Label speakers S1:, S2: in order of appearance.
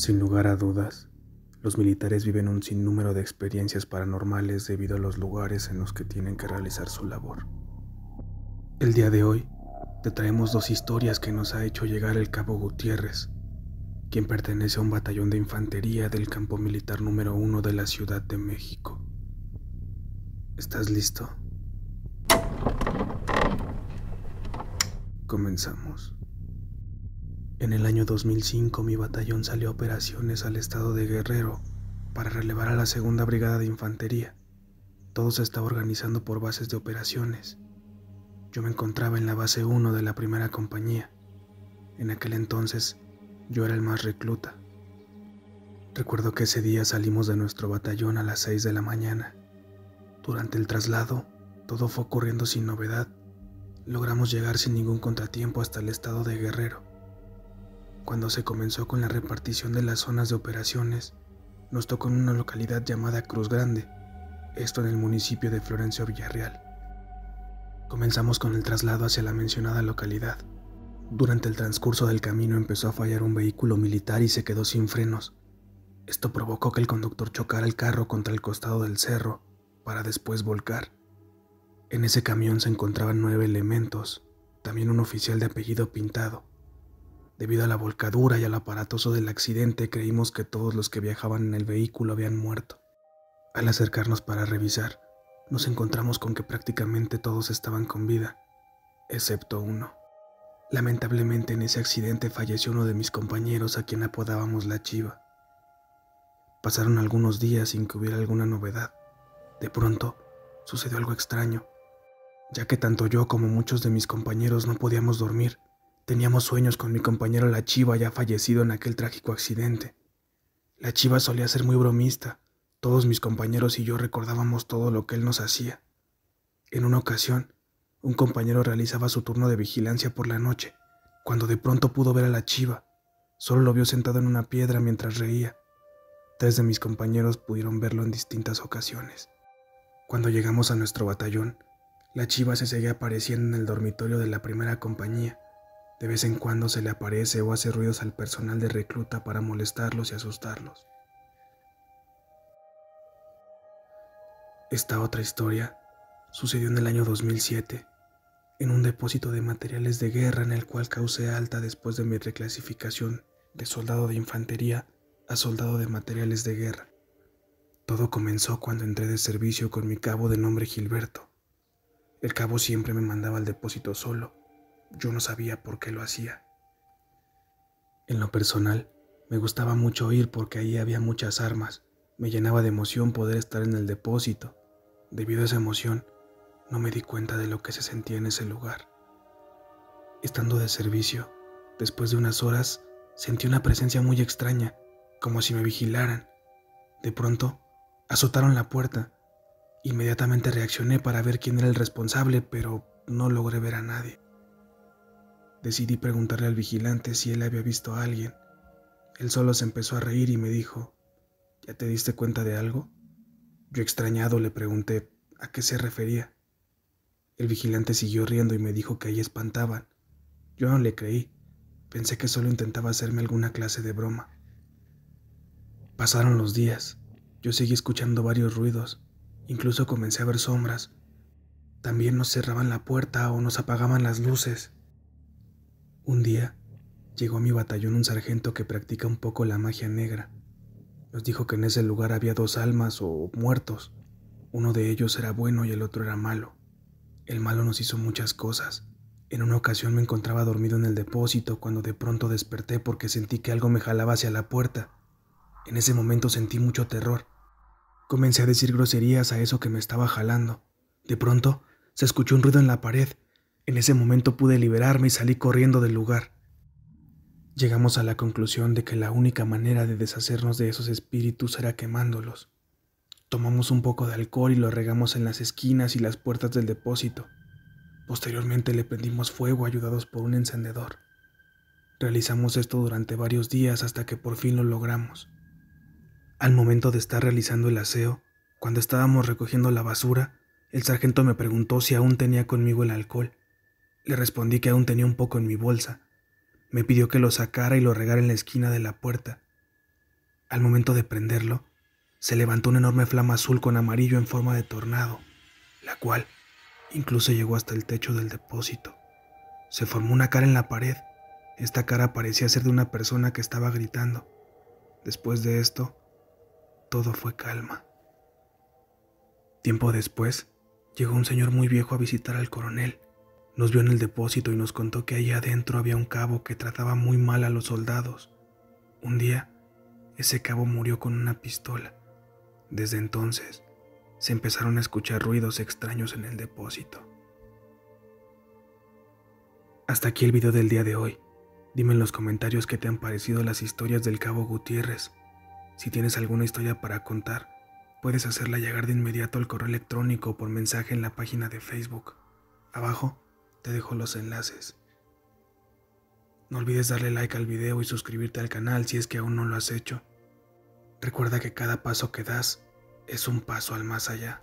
S1: Sin lugar a dudas, los militares viven un sinnúmero de experiencias paranormales debido a los lugares en los que tienen que realizar su labor. El día de hoy te traemos dos historias que nos ha hecho llegar el cabo Gutiérrez, quien pertenece a un batallón de infantería del campo militar número uno de la Ciudad de México. ¿Estás listo? Comenzamos. En el año 2005 mi batallón salió a operaciones al estado de Guerrero para relevar a la segunda brigada de infantería. Todo se estaba organizando por bases de operaciones. Yo me encontraba en la base 1 de la primera compañía. En aquel entonces yo era el más recluta. Recuerdo que ese día salimos de nuestro batallón a las 6 de la mañana. Durante el traslado, todo fue ocurriendo sin novedad. Logramos llegar sin ningún contratiempo hasta el estado de Guerrero. Cuando se comenzó con la repartición de las zonas de operaciones, nos tocó en una localidad llamada Cruz Grande, esto en el municipio de Florencio Villarreal. Comenzamos con el traslado hacia la mencionada localidad. Durante el transcurso del camino empezó a fallar un vehículo militar y se quedó sin frenos. Esto provocó que el conductor chocara el carro contra el costado del cerro para después volcar. En ese camión se encontraban nueve elementos, también un oficial de apellido Pintado. Debido a la volcadura y al aparatoso del accidente, creímos que todos los que viajaban en el vehículo habían muerto. Al acercarnos para revisar, nos encontramos con que prácticamente todos estaban con vida, excepto uno. Lamentablemente en ese accidente falleció uno de mis compañeros a quien apodábamos la chiva. Pasaron algunos días sin que hubiera alguna novedad. De pronto, sucedió algo extraño, ya que tanto yo como muchos de mis compañeros no podíamos dormir Teníamos sueños con mi compañero La Chiva ya fallecido en aquel trágico accidente. La Chiva solía ser muy bromista. Todos mis compañeros y yo recordábamos todo lo que él nos hacía. En una ocasión, un compañero realizaba su turno de vigilancia por la noche, cuando de pronto pudo ver a la Chiva. Solo lo vio sentado en una piedra mientras reía. Tres de mis compañeros pudieron verlo en distintas ocasiones. Cuando llegamos a nuestro batallón, la Chiva se seguía apareciendo en el dormitorio de la primera compañía de vez en cuando se le aparece o hace ruidos al personal de recluta para molestarlos y asustarlos. Esta otra historia sucedió en el año 2007, en un depósito de materiales de guerra en el cual causé alta después de mi reclasificación de soldado de infantería a soldado de materiales de guerra. Todo comenzó cuando entré de servicio con mi cabo de nombre Gilberto. El cabo siempre me mandaba al depósito solo, yo no sabía por qué lo hacía. En lo personal, me gustaba mucho ir porque ahí había muchas armas. Me llenaba de emoción poder estar en el depósito. Debido a esa emoción, no me di cuenta de lo que se sentía en ese lugar. Estando de servicio, después de unas horas, sentí una presencia muy extraña, como si me vigilaran. De pronto, azotaron la puerta. Inmediatamente reaccioné para ver quién era el responsable, pero no logré ver a nadie. Decidí preguntarle al vigilante si él había visto a alguien. Él solo se empezó a reír y me dijo, ¿ya te diste cuenta de algo? Yo extrañado le pregunté a qué se refería. El vigilante siguió riendo y me dijo que ahí espantaban. Yo no le creí. Pensé que solo intentaba hacerme alguna clase de broma. Pasaron los días. Yo seguí escuchando varios ruidos. Incluso comencé a ver sombras. También nos cerraban la puerta o nos apagaban las luces. Un día llegó a mi batallón un sargento que practica un poco la magia negra. Nos dijo que en ese lugar había dos almas o muertos. Uno de ellos era bueno y el otro era malo. El malo nos hizo muchas cosas. En una ocasión me encontraba dormido en el depósito cuando de pronto desperté porque sentí que algo me jalaba hacia la puerta. En ese momento sentí mucho terror. Comencé a decir groserías a eso que me estaba jalando. De pronto se escuchó un ruido en la pared en ese momento pude liberarme y salí corriendo del lugar. Llegamos a la conclusión de que la única manera de deshacernos de esos espíritus era quemándolos. Tomamos un poco de alcohol y lo regamos en las esquinas y las puertas del depósito. Posteriormente le prendimos fuego ayudados por un encendedor. Realizamos esto durante varios días hasta que por fin lo logramos. Al momento de estar realizando el aseo, cuando estábamos recogiendo la basura, el sargento me preguntó si aún tenía conmigo el alcohol. Le respondí que aún tenía un poco en mi bolsa. Me pidió que lo sacara y lo regara en la esquina de la puerta. Al momento de prenderlo, se levantó una enorme flama azul con amarillo en forma de tornado, la cual incluso llegó hasta el techo del depósito. Se formó una cara en la pared. Esta cara parecía ser de una persona que estaba gritando. Después de esto, todo fue calma. Tiempo después, llegó un señor muy viejo a visitar al coronel. Nos vio en el depósito y nos contó que allá adentro había un cabo que trataba muy mal a los soldados. Un día, ese cabo murió con una pistola. Desde entonces, se empezaron a escuchar ruidos extraños en el depósito. Hasta aquí el video del día de hoy. Dime en los comentarios qué te han parecido las historias del Cabo Gutiérrez. Si tienes alguna historia para contar, puedes hacerla llegar de inmediato al correo electrónico o por mensaje en la página de Facebook. Abajo te dejo los enlaces. No olvides darle like al video y suscribirte al canal si es que aún no lo has hecho. Recuerda que cada paso que das es un paso al más allá.